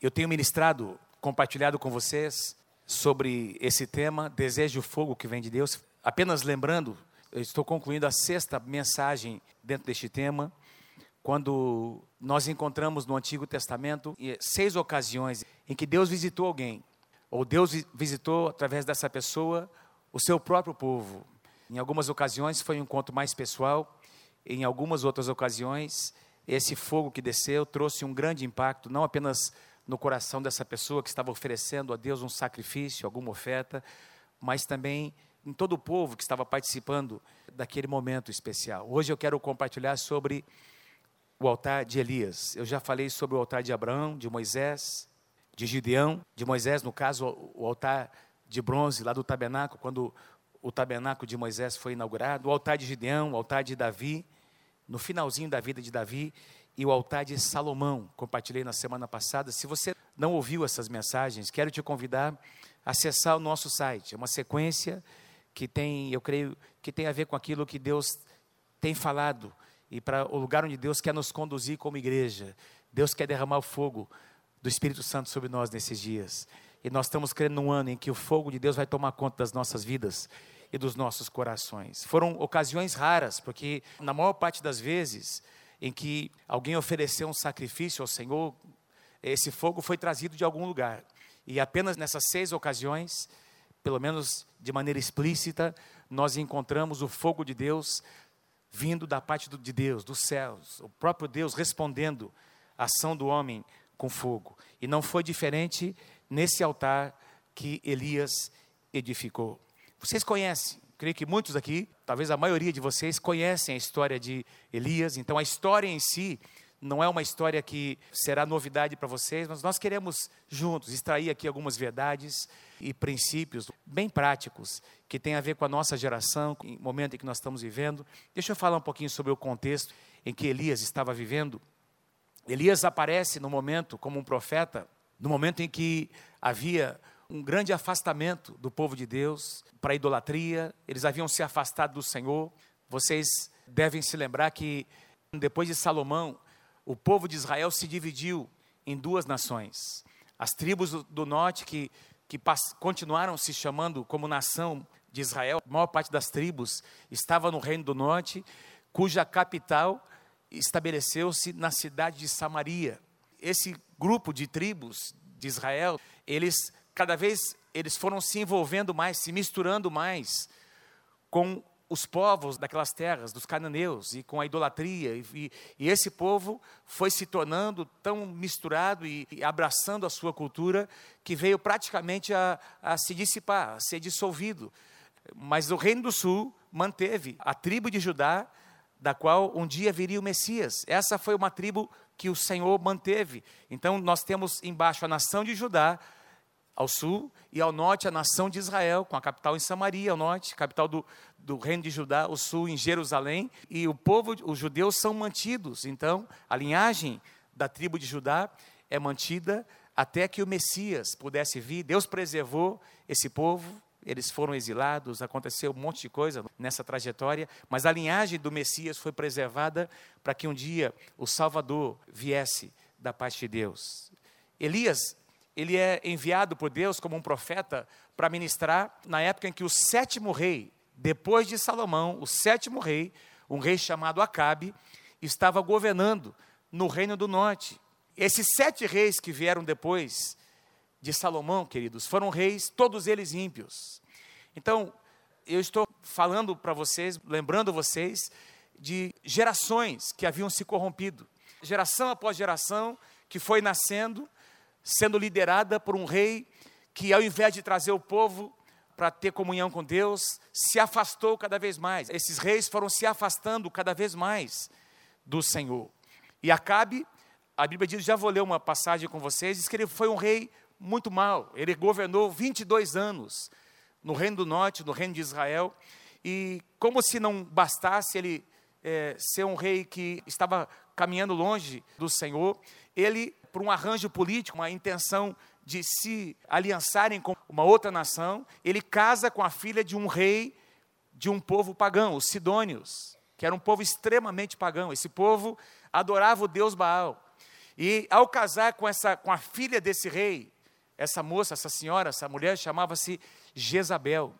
Eu tenho ministrado, compartilhado com vocês sobre esse tema, desejo fogo que vem de Deus. Apenas lembrando, eu estou concluindo a sexta mensagem dentro deste tema, quando nós encontramos no Antigo Testamento seis ocasiões em que Deus visitou alguém, ou Deus visitou através dessa pessoa o seu próprio povo. Em algumas ocasiões foi um encontro mais pessoal, em algumas outras ocasiões esse fogo que desceu trouxe um grande impacto, não apenas no coração dessa pessoa que estava oferecendo a Deus um sacrifício, alguma oferta, mas também em todo o povo que estava participando daquele momento especial. Hoje eu quero compartilhar sobre o altar de Elias. Eu já falei sobre o altar de Abraão, de Moisés, de Gideão, de Moisés, no caso, o altar de bronze lá do tabernáculo, quando o tabernáculo de Moisés foi inaugurado, o altar de Gideão, o altar de Davi, no finalzinho da vida de Davi, e o altar de Salomão, compartilhei na semana passada. Se você não ouviu essas mensagens, quero te convidar a acessar o nosso site. É uma sequência que tem, eu creio, que tem a ver com aquilo que Deus tem falado e para o lugar onde Deus quer nos conduzir como igreja. Deus quer derramar o fogo do Espírito Santo sobre nós nesses dias. E nós estamos crendo num ano em que o fogo de Deus vai tomar conta das nossas vidas e dos nossos corações. Foram ocasiões raras, porque na maior parte das vezes em que alguém ofereceu um sacrifício ao Senhor, esse fogo foi trazido de algum lugar. E apenas nessas seis ocasiões, pelo menos de maneira explícita, nós encontramos o fogo de Deus vindo da parte de Deus, dos céus, o próprio Deus respondendo à ação do homem com fogo. E não foi diferente nesse altar que Elias edificou. Vocês conhecem, creio que muitos aqui, talvez a maioria de vocês, conhecem a história de Elias, então a história em si não é uma história que será novidade para vocês, mas nós queremos juntos extrair aqui algumas verdades e princípios bem práticos que têm a ver com a nossa geração, com o momento em que nós estamos vivendo. Deixa eu falar um pouquinho sobre o contexto em que Elias estava vivendo. Elias aparece no momento como um profeta, no momento em que havia um grande afastamento do povo de Deus para a idolatria, eles haviam se afastado do Senhor. Vocês devem se lembrar que depois de Salomão, o povo de Israel se dividiu em duas nações. As tribos do norte, que, que continuaram se chamando como nação de Israel, a maior parte das tribos estava no reino do norte, cuja capital estabeleceu-se na cidade de Samaria. Esse grupo de tribos de Israel, eles cada vez eles foram se envolvendo mais, se misturando mais com os povos daquelas terras, dos cananeus, e com a idolatria. E, e esse povo foi se tornando tão misturado e, e, abraçando a sua cultura que veio praticamente a, a se dissipar, a ser dissolvido. Mas o Reino do Sul manteve a tribo de Judá, da qual um dia viria o Messias. Essa foi uma tribo que o Senhor manteve. Então nós temos embaixo a nação de Judá, ao sul, e ao norte a nação de Israel, com a capital em Samaria, ao norte, capital do, do reino de Judá, ao sul em Jerusalém, e o povo, os judeus são mantidos. Então, a linhagem da tribo de Judá é mantida até que o Messias pudesse vir. Deus preservou esse povo, eles foram exilados, aconteceu um monte de coisa nessa trajetória, mas a linhagem do Messias foi preservada para que um dia o Salvador viesse da parte de Deus. Elias ele é enviado por Deus como um profeta para ministrar na época em que o sétimo rei, depois de Salomão, o sétimo rei, um rei chamado Acabe, estava governando no reino do norte. Esses sete reis que vieram depois de Salomão, queridos, foram reis, todos eles ímpios. Então, eu estou falando para vocês, lembrando vocês de gerações que haviam se corrompido, geração após geração que foi nascendo sendo liderada por um rei que, ao invés de trazer o povo para ter comunhão com Deus, se afastou cada vez mais. Esses reis foram se afastando cada vez mais do Senhor. E Acabe, a Bíblia diz, já vou ler uma passagem com vocês, diz que ele foi um rei muito mau. Ele governou 22 anos no reino do norte, no reino de Israel, e como se não bastasse ele é, ser um rei que estava caminhando longe do Senhor, ele por um arranjo político, uma intenção de se aliançarem com uma outra nação, ele casa com a filha de um rei de um povo pagão, os Sidônios, que era um povo extremamente pagão. Esse povo adorava o deus Baal. E ao casar com, essa, com a filha desse rei, essa moça, essa senhora, essa mulher chamava-se Jezabel.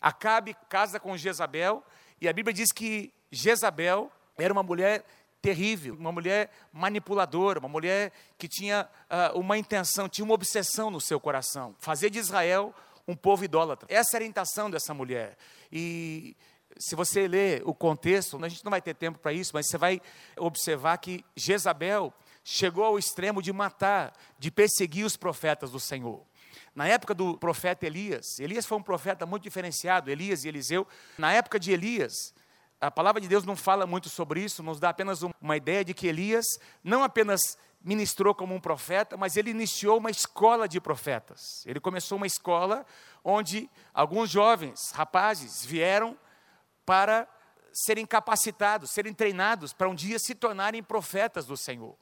Acabe casa com Jezabel, e a Bíblia diz que Jezabel era uma mulher terrível, uma mulher manipuladora, uma mulher que tinha uh, uma intenção, tinha uma obsessão no seu coração, fazer de Israel um povo idólatra. Essa era a intenção dessa mulher. E se você ler o contexto, a gente não vai ter tempo para isso, mas você vai observar que Jezabel chegou ao extremo de matar, de perseguir os profetas do Senhor. Na época do profeta Elias, Elias foi um profeta muito diferenciado, Elias e Eliseu. Na época de Elias, a palavra de Deus não fala muito sobre isso, nos dá apenas uma ideia de que Elias não apenas ministrou como um profeta, mas ele iniciou uma escola de profetas. Ele começou uma escola onde alguns jovens, rapazes, vieram para serem capacitados, serem treinados para um dia se tornarem profetas do Senhor.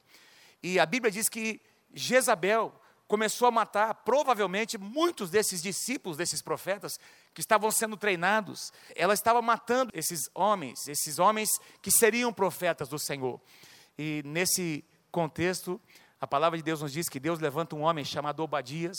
E a Bíblia diz que Jezabel começou a matar provavelmente muitos desses discípulos, desses profetas que estavam sendo treinados. Ela estava matando esses homens, esses homens que seriam profetas do Senhor. E nesse contexto, a palavra de Deus nos diz que Deus levanta um homem chamado Obadias.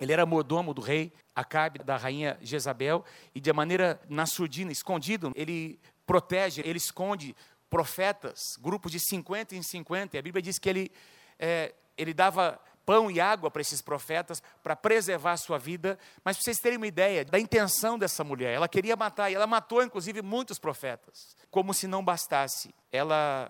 Ele era mordomo do rei Acabe, da rainha Jezabel, e de maneira na surdina, escondido, ele protege, ele esconde profetas, grupos de 50 em 50. E a Bíblia diz que ele, é, ele dava pão e água para esses profetas, para preservar a sua vida. Mas para vocês terem uma ideia da intenção dessa mulher, ela queria matar, e ela matou inclusive muitos profetas. Como se não bastasse, ela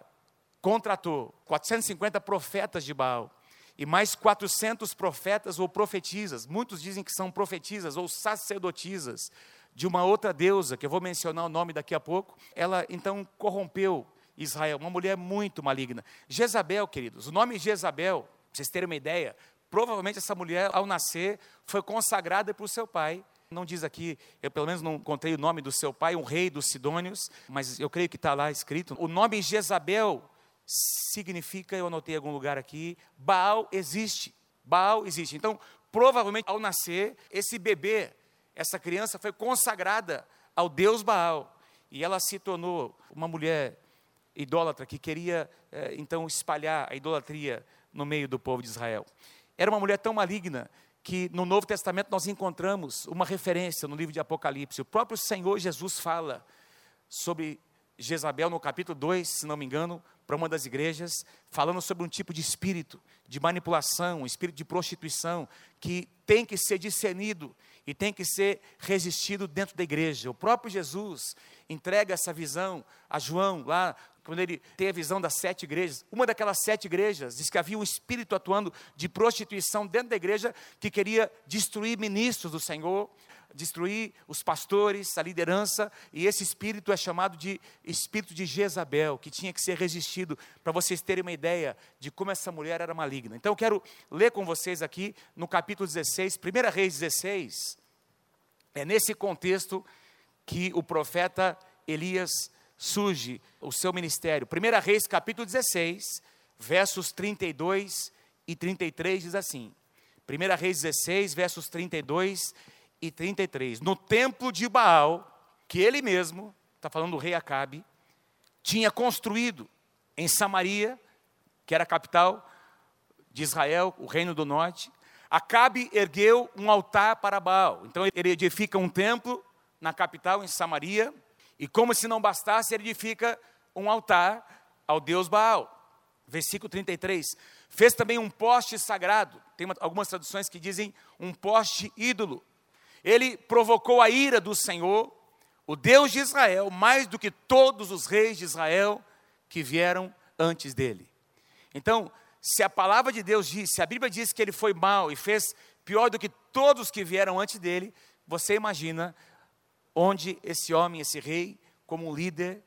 contratou 450 profetas de Baal e mais 400 profetas ou profetisas. Muitos dizem que são profetisas ou sacerdotisas de uma outra deusa, que eu vou mencionar o nome daqui a pouco. Ela então corrompeu Israel, uma mulher muito maligna. Jezabel, queridos, o nome Jezabel para vocês terem uma ideia, provavelmente essa mulher, ao nascer, foi consagrada por seu pai. Não diz aqui, eu pelo menos não encontrei o nome do seu pai, um rei dos Sidônios, mas eu creio que está lá escrito. O nome Jezabel significa, eu anotei em algum lugar aqui, Baal existe. Baal existe. Então, provavelmente ao nascer, esse bebê, essa criança foi consagrada ao Deus Baal. E ela se tornou uma mulher idólatra que queria, eh, então, espalhar a idolatria no meio do povo de Israel. Era uma mulher tão maligna que no Novo Testamento nós encontramos uma referência no livro de Apocalipse. O próprio Senhor Jesus fala sobre Jezabel no capítulo 2, se não me engano, para uma das igrejas, falando sobre um tipo de espírito de manipulação, um espírito de prostituição, que tem que ser discernido e tem que ser resistido dentro da igreja. O próprio Jesus entrega essa visão a João, lá quando ele tem a visão das sete igrejas, uma daquelas sete igrejas diz que havia um espírito atuando de prostituição dentro da igreja que queria destruir ministros do Senhor, destruir os pastores, a liderança, e esse espírito é chamado de espírito de Jezabel, que tinha que ser resistido, para vocês terem uma ideia de como essa mulher era maligna. Então eu quero ler com vocês aqui no capítulo 16, 1 Reis 16, é nesse contexto que o profeta Elias surge o seu ministério. 1 Reis, capítulo 16, versos 32 e 33 diz assim: 1 Reis 16, versos 32 e 33. No templo de Baal, que ele mesmo, está falando do rei Acabe, tinha construído em Samaria, que era a capital de Israel, o reino do norte, Acabe ergueu um altar para Baal. Então ele edifica um templo na capital, em Samaria, e como se não bastasse, ele edifica um altar ao deus Baal. Versículo 33. Fez também um poste sagrado. Tem uma, algumas traduções que dizem um poste ídolo. Ele provocou a ira do Senhor, o Deus de Israel, mais do que todos os reis de Israel que vieram antes dele. Então, se a palavra de Deus diz, se a Bíblia diz que ele foi mau e fez pior do que todos que vieram antes dele, você imagina onde esse homem, esse rei, como líder,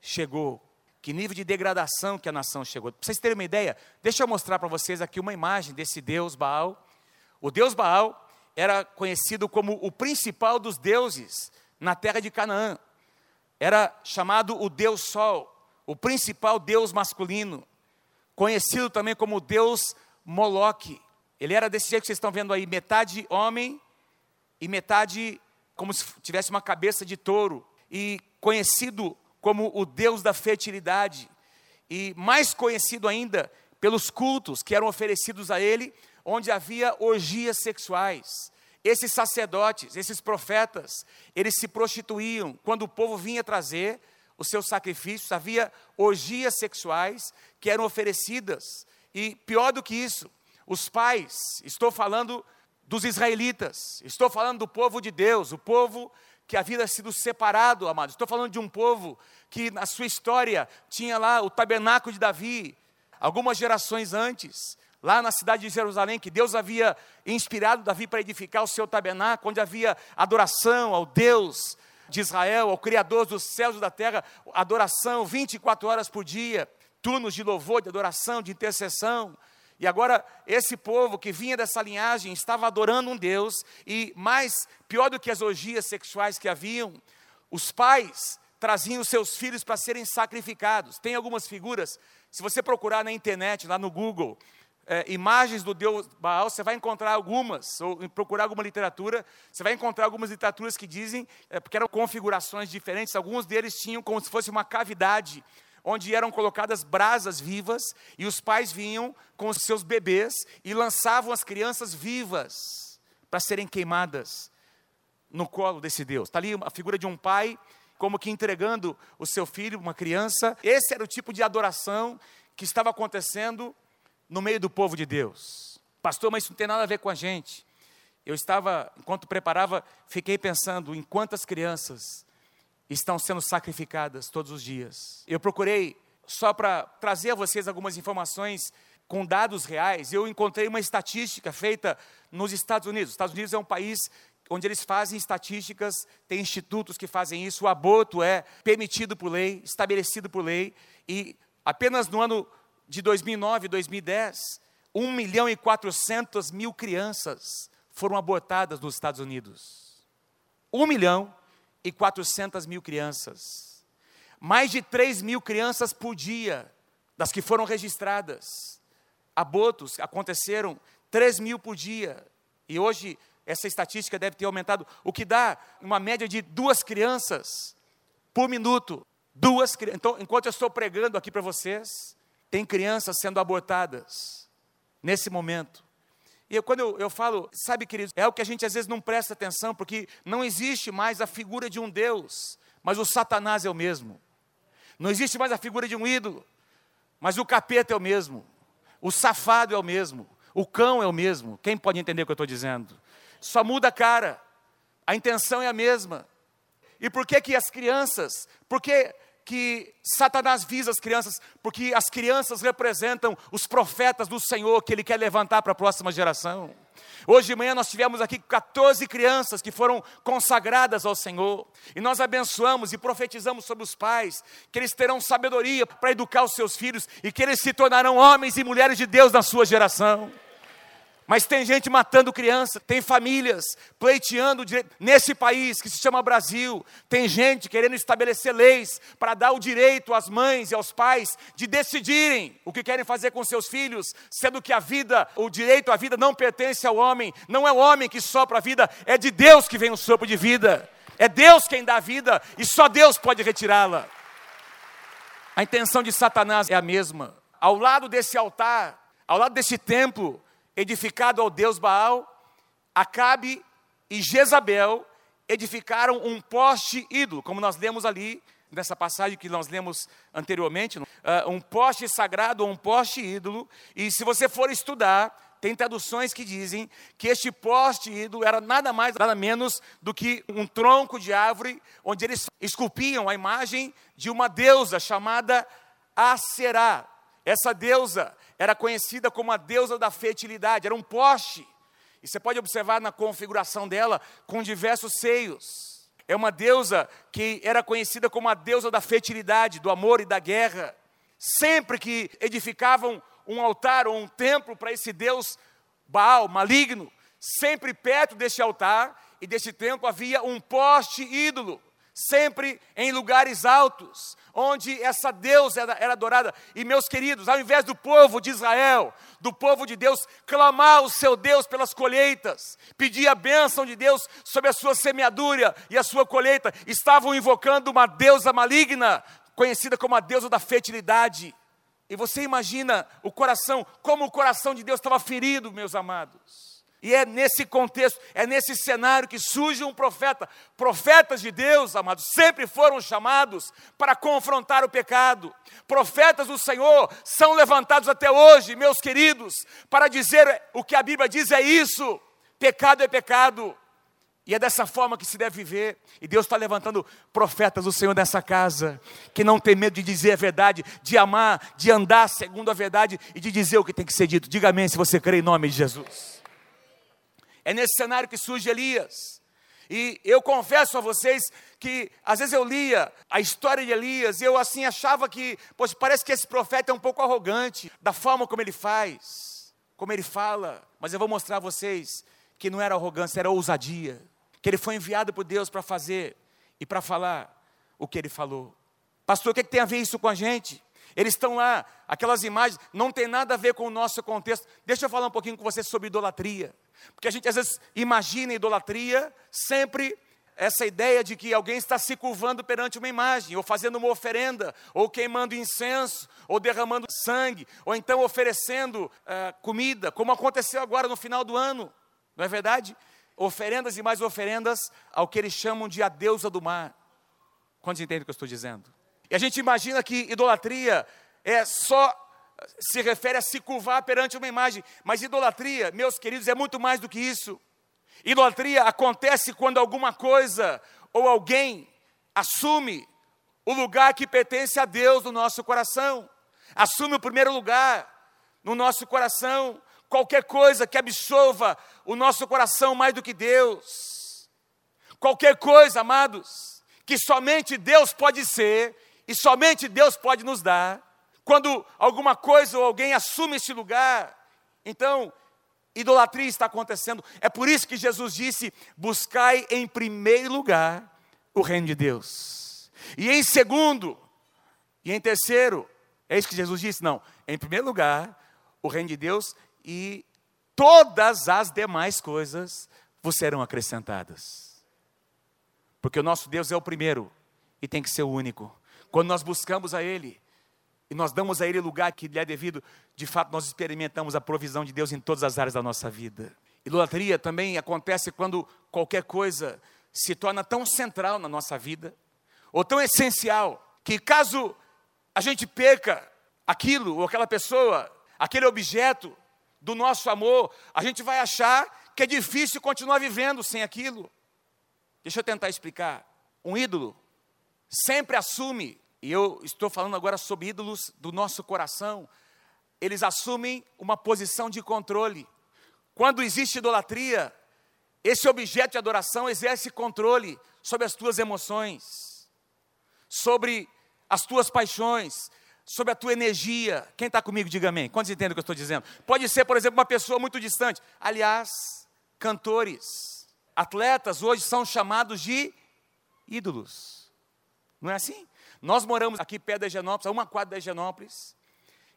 chegou. Que nível de degradação que a nação chegou. Para vocês terem uma ideia, deixa eu mostrar para vocês aqui uma imagem desse Deus Baal. O Deus Baal era conhecido como o principal dos deuses na terra de Canaã. Era chamado o Deus Sol, o principal Deus masculino, conhecido também como o Deus Moloque. Ele era desse jeito que vocês estão vendo aí, metade homem e metade como se tivesse uma cabeça de touro, e conhecido como o Deus da fertilidade, e mais conhecido ainda pelos cultos que eram oferecidos a ele, onde havia orgias sexuais. Esses sacerdotes, esses profetas, eles se prostituíam quando o povo vinha trazer os seus sacrifícios, havia orgias sexuais que eram oferecidas. E pior do que isso, os pais, estou falando dos israelitas, estou falando do povo de Deus, o povo que havia sido separado, amados. Estou falando de um povo que na sua história tinha lá o tabernáculo de Davi, algumas gerações antes, lá na cidade de Jerusalém, que Deus havia inspirado Davi para edificar o seu tabernáculo, onde havia adoração ao Deus de Israel, ao Criador dos céus e da terra, adoração 24 horas por dia, turnos de louvor, de adoração, de intercessão. E agora, esse povo que vinha dessa linhagem estava adorando um Deus, e mais, pior do que as orgias sexuais que haviam, os pais traziam os seus filhos para serem sacrificados. Tem algumas figuras, se você procurar na internet, lá no Google, é, imagens do Deus Baal, você vai encontrar algumas, ou procurar alguma literatura, você vai encontrar algumas literaturas que dizem, é, porque eram configurações diferentes, alguns deles tinham como se fosse uma cavidade, onde eram colocadas brasas vivas, e os pais vinham com os seus bebês e lançavam as crianças vivas para serem queimadas no colo desse Deus. Está ali a figura de um pai, como que entregando o seu filho, uma criança. Esse era o tipo de adoração que estava acontecendo no meio do povo de Deus. Pastor, mas isso não tem nada a ver com a gente. Eu estava, enquanto preparava, fiquei pensando em quantas crianças estão sendo sacrificadas todos os dias. Eu procurei, só para trazer a vocês algumas informações com dados reais, eu encontrei uma estatística feita nos Estados Unidos. Os Estados Unidos é um país onde eles fazem estatísticas, tem institutos que fazem isso. O aborto é permitido por lei, estabelecido por lei, e apenas no ano de 2009 e 2010, 1 milhão e 400 mil crianças foram abortadas nos Estados Unidos. 1 milhão e 400 mil crianças. Mais de 3 mil crianças por dia, das que foram registradas. Abortos aconteceram 3 mil por dia. E hoje essa estatística deve ter aumentado, o que dá uma média de duas crianças por minuto. Duas Então, enquanto eu estou pregando aqui para vocês, tem crianças sendo abortadas nesse momento. E eu, quando eu, eu falo, sabe, queridos, é o que a gente às vezes não presta atenção, porque não existe mais a figura de um Deus, mas o Satanás é o mesmo. Não existe mais a figura de um ídolo, mas o capeta é o mesmo. O safado é o mesmo. O cão é o mesmo. Quem pode entender o que eu estou dizendo? Só muda a cara. A intenção é a mesma. E por que que as crianças, porque que Satanás visa as crianças, porque as crianças representam os profetas do Senhor que Ele quer levantar para a próxima geração. Hoje de manhã nós tivemos aqui 14 crianças que foram consagradas ao Senhor, e nós abençoamos e profetizamos sobre os pais, que eles terão sabedoria para educar os seus filhos e que eles se tornarão homens e mulheres de Deus na sua geração. Mas tem gente matando criança, tem famílias pleiteando. Nesse país que se chama Brasil, tem gente querendo estabelecer leis para dar o direito às mães e aos pais de decidirem o que querem fazer com seus filhos, sendo que a vida, o direito à vida não pertence ao homem, não é o homem que sopra a vida, é de Deus que vem o sopro de vida. É Deus quem dá a vida e só Deus pode retirá-la. A intenção de Satanás é a mesma. Ao lado desse altar, ao lado desse templo, edificado ao deus Baal, Acabe e Jezabel edificaram um poste ídolo, como nós lemos ali nessa passagem que nós lemos anteriormente, uh, um poste sagrado ou um poste ídolo, e se você for estudar, tem traduções que dizem que este poste ídolo era nada mais, nada menos do que um tronco de árvore, onde eles esculpiam a imagem de uma deusa chamada Aserá. Essa deusa era conhecida como a deusa da fertilidade, era um poste. E você pode observar na configuração dela com diversos seios. É uma deusa que era conhecida como a deusa da fertilidade, do amor e da guerra. Sempre que edificavam um altar ou um templo para esse deus Baal, maligno, sempre perto deste altar e deste templo havia um poste ídolo sempre em lugares altos, onde essa deusa era, era, adorada. E meus queridos, ao invés do povo de Israel, do povo de Deus, clamar o seu Deus pelas colheitas, pedir a bênção de Deus sobre a sua semeadura e a sua colheita, estavam invocando uma deusa maligna, conhecida como a deusa da fertilidade. E você imagina o coração, como o coração de Deus estava ferido, meus amados. E é nesse contexto, é nesse cenário que surge um profeta. Profetas de Deus, amados, sempre foram chamados para confrontar o pecado. Profetas do Senhor são levantados até hoje, meus queridos, para dizer o que a Bíblia diz é isso: pecado é pecado. E é dessa forma que se deve viver. E Deus está levantando profetas do Senhor nessa casa, que não tem medo de dizer a verdade, de amar, de andar segundo a verdade e de dizer o que tem que ser dito. Diga amém se você crê em nome de Jesus. É nesse cenário que surge Elias. E eu confesso a vocês que às vezes eu lia a história de Elias e eu assim achava que, pois parece que esse profeta é um pouco arrogante da forma como ele faz, como ele fala, mas eu vou mostrar a vocês que não era arrogância, era ousadia que ele foi enviado por Deus para fazer e para falar o que ele falou. Pastor, o que, é que tem a ver isso com a gente? Eles estão lá, aquelas imagens, não tem nada a ver com o nosso contexto. Deixa eu falar um pouquinho com você sobre idolatria. Porque a gente às vezes imagina idolatria sempre essa ideia de que alguém está se curvando perante uma imagem, ou fazendo uma oferenda, ou queimando incenso, ou derramando sangue, ou então oferecendo uh, comida, como aconteceu agora no final do ano, não é verdade? oferendas e mais oferendas ao que eles chamam de a deusa do mar. Quantos entendem o que eu estou dizendo? E a gente imagina que idolatria é só se refere a se curvar perante uma imagem, mas idolatria, meus queridos, é muito mais do que isso. Idolatria acontece quando alguma coisa ou alguém assume o lugar que pertence a Deus no nosso coração, assume o primeiro lugar no nosso coração, qualquer coisa que absolva o nosso coração mais do que Deus, qualquer coisa, amados, que somente Deus pode ser e somente Deus pode nos dar, quando alguma coisa ou alguém assume esse lugar, então idolatria está acontecendo. É por isso que Jesus disse: buscai em primeiro lugar o reino de Deus, e em segundo, e em terceiro, é isso que Jesus disse? Não, em primeiro lugar, o reino de Deus e todas as demais coisas vos serão acrescentadas. Porque o nosso Deus é o primeiro e tem que ser o único. Quando nós buscamos a Ele e nós damos a Ele o lugar que lhe é devido, de fato nós experimentamos a provisão de Deus em todas as áreas da nossa vida. Idolatria também acontece quando qualquer coisa se torna tão central na nossa vida, ou tão essencial, que caso a gente perca aquilo ou aquela pessoa, aquele objeto, do nosso amor, a gente vai achar que é difícil continuar vivendo sem aquilo. Deixa eu tentar explicar. Um ídolo sempre assume, e eu estou falando agora sobre ídolos do nosso coração, eles assumem uma posição de controle. Quando existe idolatria, esse objeto de adoração exerce controle sobre as tuas emoções, sobre as tuas paixões, sobre a tua energia. Quem está comigo, diga amém. Quantos entendem o que eu estou dizendo? Pode ser, por exemplo, uma pessoa muito distante. Aliás, cantores, atletas hoje são chamados de ídolos. Não é assim? Nós moramos aqui perto da Higienópolis, a uma quadra da Higienópolis,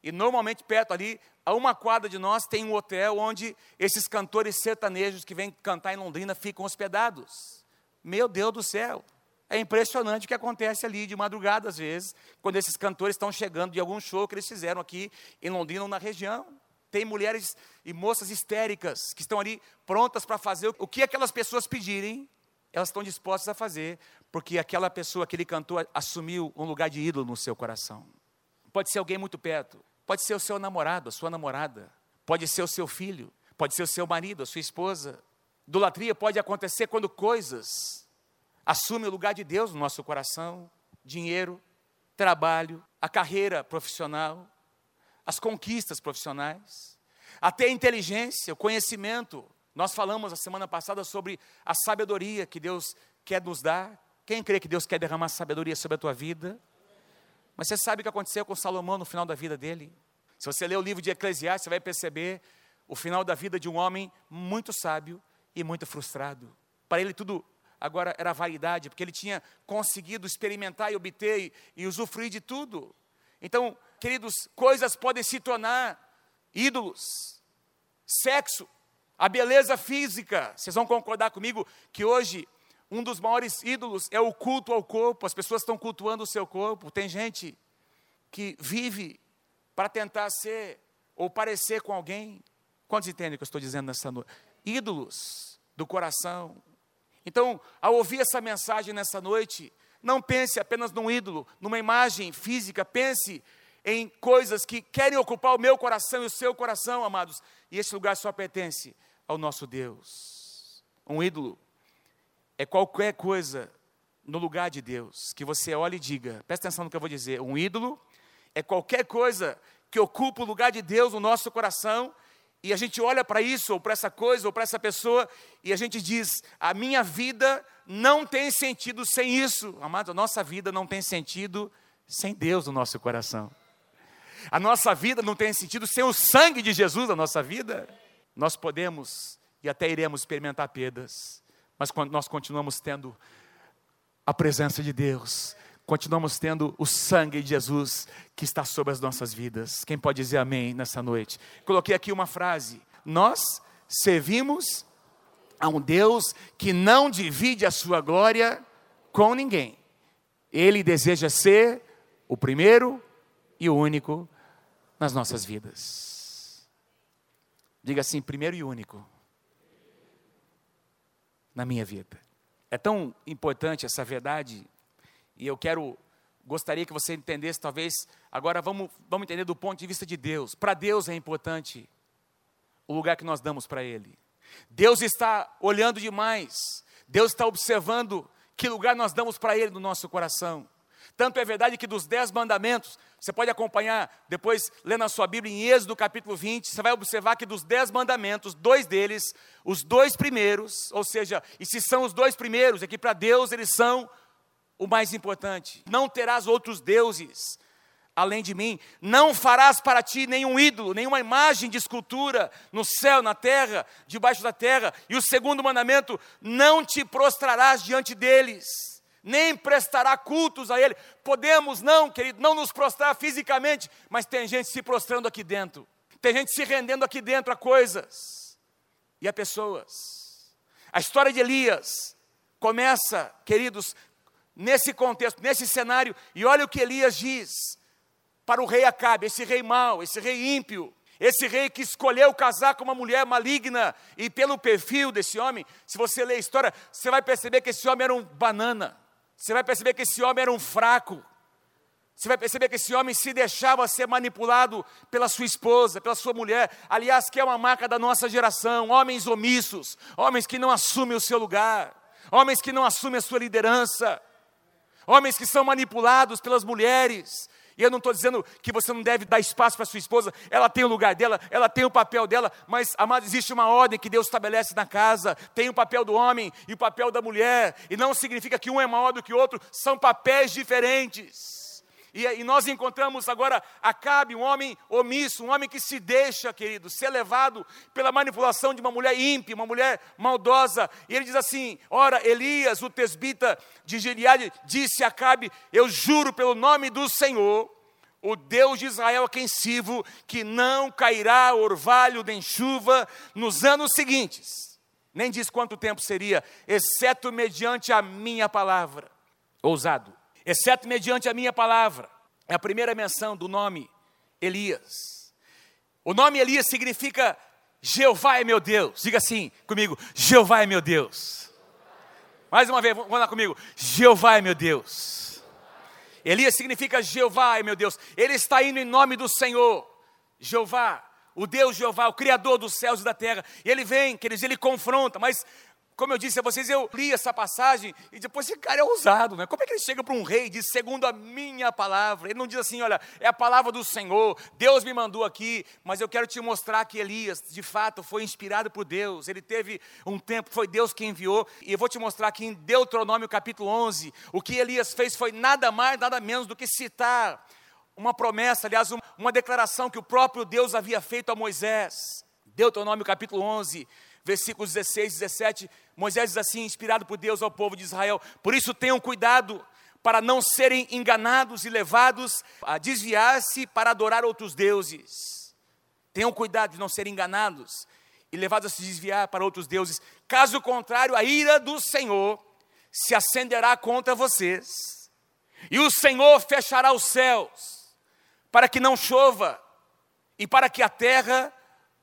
e normalmente perto ali, a uma quadra de nós, tem um hotel onde esses cantores sertanejos que vêm cantar em Londrina ficam hospedados. Meu Deus do céu! É impressionante o que acontece ali de madrugada, às vezes, quando esses cantores estão chegando de algum show que eles fizeram aqui em Londrina ou na região. Tem mulheres e moças histéricas que estão ali prontas para fazer o que aquelas pessoas pedirem, elas estão dispostas a fazer, porque aquela pessoa, aquele cantor, assumiu um lugar de ídolo no seu coração. Pode ser alguém muito perto, pode ser o seu namorado, a sua namorada, pode ser o seu filho, pode ser o seu marido, a sua esposa. Idolatria pode acontecer quando coisas assume o lugar de Deus no nosso coração, dinheiro, trabalho, a carreira profissional, as conquistas profissionais, até a inteligência, o conhecimento. Nós falamos a semana passada sobre a sabedoria que Deus quer nos dar. Quem crê que Deus quer derramar sabedoria sobre a tua vida? Mas você sabe o que aconteceu com Salomão no final da vida dele? Se você ler o livro de Eclesiastes, você vai perceber o final da vida de um homem muito sábio e muito frustrado. Para ele tudo agora era vaidade, porque ele tinha conseguido experimentar e obter e, e usufruir de tudo. Então, queridos, coisas podem se tornar ídolos. Sexo, a beleza física. Vocês vão concordar comigo que hoje um dos maiores ídolos é o culto ao corpo. As pessoas estão cultuando o seu corpo. Tem gente que vive para tentar ser ou parecer com alguém. Quantos entendem o que eu estou dizendo nessa noite? Ídolos do coração. Então, ao ouvir essa mensagem nessa noite, não pense apenas num ídolo, numa imagem física, pense em coisas que querem ocupar o meu coração e o seu coração, amados, e esse lugar só pertence ao nosso Deus. Um ídolo é qualquer coisa no lugar de Deus que você olhe e diga, presta atenção no que eu vou dizer, um ídolo é qualquer coisa que ocupa o lugar de Deus no nosso coração e a gente olha para isso, ou para essa coisa, ou para essa pessoa, e a gente diz: a minha vida não tem sentido sem isso. Amado, a nossa vida não tem sentido sem Deus no nosso coração. A nossa vida não tem sentido sem o sangue de Jesus na nossa vida. Nós podemos e até iremos experimentar perdas, mas nós continuamos tendo a presença de Deus, continuamos tendo o sangue de Jesus que está sobre as nossas vidas. Quem pode dizer amém nessa noite? Coloquei aqui uma frase: Nós servimos a um Deus que não divide a sua glória com ninguém. Ele deseja ser o primeiro e o único nas nossas vidas. Diga assim: primeiro e único na minha vida. É tão importante essa verdade e eu quero, gostaria que você entendesse, talvez, agora vamos, vamos entender do ponto de vista de Deus. Para Deus é importante o lugar que nós damos para Ele. Deus está olhando demais, Deus está observando que lugar nós damos para Ele no nosso coração. Tanto é verdade que dos dez mandamentos, você pode acompanhar depois, lendo a sua Bíblia em Êxodo capítulo 20, você vai observar que dos dez mandamentos, dois deles, os dois primeiros, ou seja, e se são os dois primeiros, é que para Deus eles são o mais importante: não terás outros deuses além de mim, não farás para ti nenhum ídolo, nenhuma imagem de escultura no céu, na terra, debaixo da terra. E o segundo mandamento: não te prostrarás diante deles, nem prestará cultos a ele. Podemos não, querido, não nos prostrar fisicamente, mas tem gente se prostrando aqui dentro, tem gente se rendendo aqui dentro a coisas. E a pessoas. A história de Elias começa, queridos, nesse contexto, nesse cenário, e olha o que Elias diz para o rei Acabe, esse rei mau, esse rei ímpio, esse rei que escolheu casar com uma mulher maligna, e pelo perfil desse homem, se você ler a história, você vai perceber que esse homem era um banana, você vai perceber que esse homem era um fraco, você vai perceber que esse homem se deixava ser manipulado pela sua esposa, pela sua mulher. Aliás, que é uma marca da nossa geração: homens omissos, homens que não assumem o seu lugar, homens que não assumem a sua liderança, homens que são manipulados pelas mulheres. E eu não estou dizendo que você não deve dar espaço para sua esposa, ela tem o lugar dela, ela tem o papel dela, mas, amado, existe uma ordem que Deus estabelece na casa: tem o papel do homem e o papel da mulher, e não significa que um é maior do que o outro, são papéis diferentes. E, e, nós encontramos agora Acabe, um homem omisso, um homem que se deixa, querido, ser levado pela manipulação de uma mulher ímpia, uma mulher maldosa. E ele diz assim: Ora, Elias, o tesbita de Gileade, disse a Acabe: Eu juro pelo nome do Senhor, o Deus de Israel a quem sirvo, que não cairá orvalho nem chuva nos anos seguintes. Nem diz quanto tempo seria, exceto mediante a minha palavra. Ousado exceto mediante a minha palavra. É a primeira menção do nome Elias. O nome Elias significa Jeová é meu Deus. Diga assim comigo: Jeová é meu Deus. Mais uma vez, vamos lá comigo: Jeová é meu Deus. Elias significa Jeová é meu Deus. Ele está indo em nome do Senhor. Jeová, o Deus Jeová, o Criador dos céus e da terra. E ele vem, quer dizer, ele confronta, mas como eu disse a vocês, eu li essa passagem e depois esse cara é ousado, né? Como é que ele chega para um rei e diz, segundo a minha palavra? Ele não diz assim, olha, é a palavra do Senhor, Deus me mandou aqui, mas eu quero te mostrar que Elias, de fato, foi inspirado por Deus. Ele teve um tempo, foi Deus quem enviou, e eu vou te mostrar aqui em Deuteronômio capítulo 11, o que Elias fez foi nada mais, nada menos do que citar uma promessa, aliás, uma declaração que o próprio Deus havia feito a Moisés. Deuteronômio capítulo 11, versículos 16 e 17, Moisés diz assim, inspirado por Deus ao povo de Israel: Por isso tenham cuidado para não serem enganados e levados a desviar-se para adorar outros deuses. Tenham cuidado de não serem enganados e levados a se desviar para outros deuses. Caso contrário, a ira do Senhor se acenderá contra vocês, e o Senhor fechará os céus para que não chova e para que a terra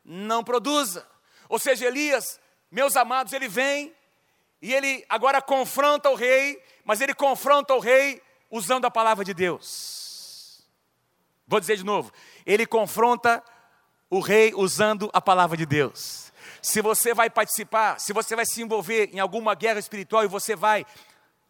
não produza. Ou seja, Elias, meus amados, ele vem e ele agora confronta o rei, mas ele confronta o rei usando a palavra de Deus. Vou dizer de novo, ele confronta o rei usando a palavra de Deus. Se você vai participar, se você vai se envolver em alguma guerra espiritual e você vai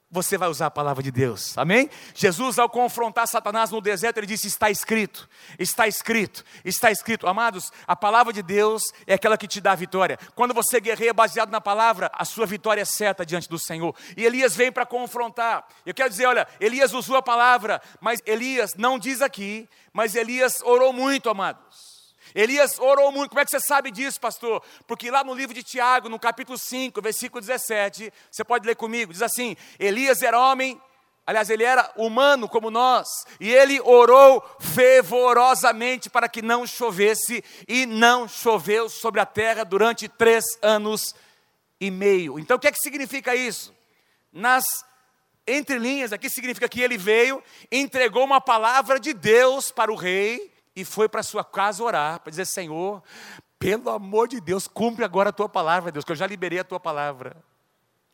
você vai usar a palavra de Deus, amém? Jesus, ao confrontar Satanás no deserto, ele disse: Está escrito, está escrito, está escrito. Amados, a palavra de Deus é aquela que te dá a vitória. Quando você guerreia baseado na palavra, a sua vitória é certa diante do Senhor. E Elias vem para confrontar. Eu quero dizer: olha, Elias usou a palavra, mas Elias não diz aqui, mas Elias orou muito, amados. Elias orou muito. Como é que você sabe disso, pastor? Porque lá no livro de Tiago, no capítulo 5, versículo 17, você pode ler comigo, diz assim: Elias era homem, aliás, ele era humano como nós, e ele orou fervorosamente para que não chovesse, e não choveu sobre a terra durante três anos e meio. Então, o que é que significa isso? Nas entrelinhas, aqui significa que ele veio, entregou uma palavra de Deus para o rei, e foi para sua casa orar, para dizer: Senhor, pelo amor de Deus, cumpre agora a tua palavra, Deus, que eu já liberei a tua palavra.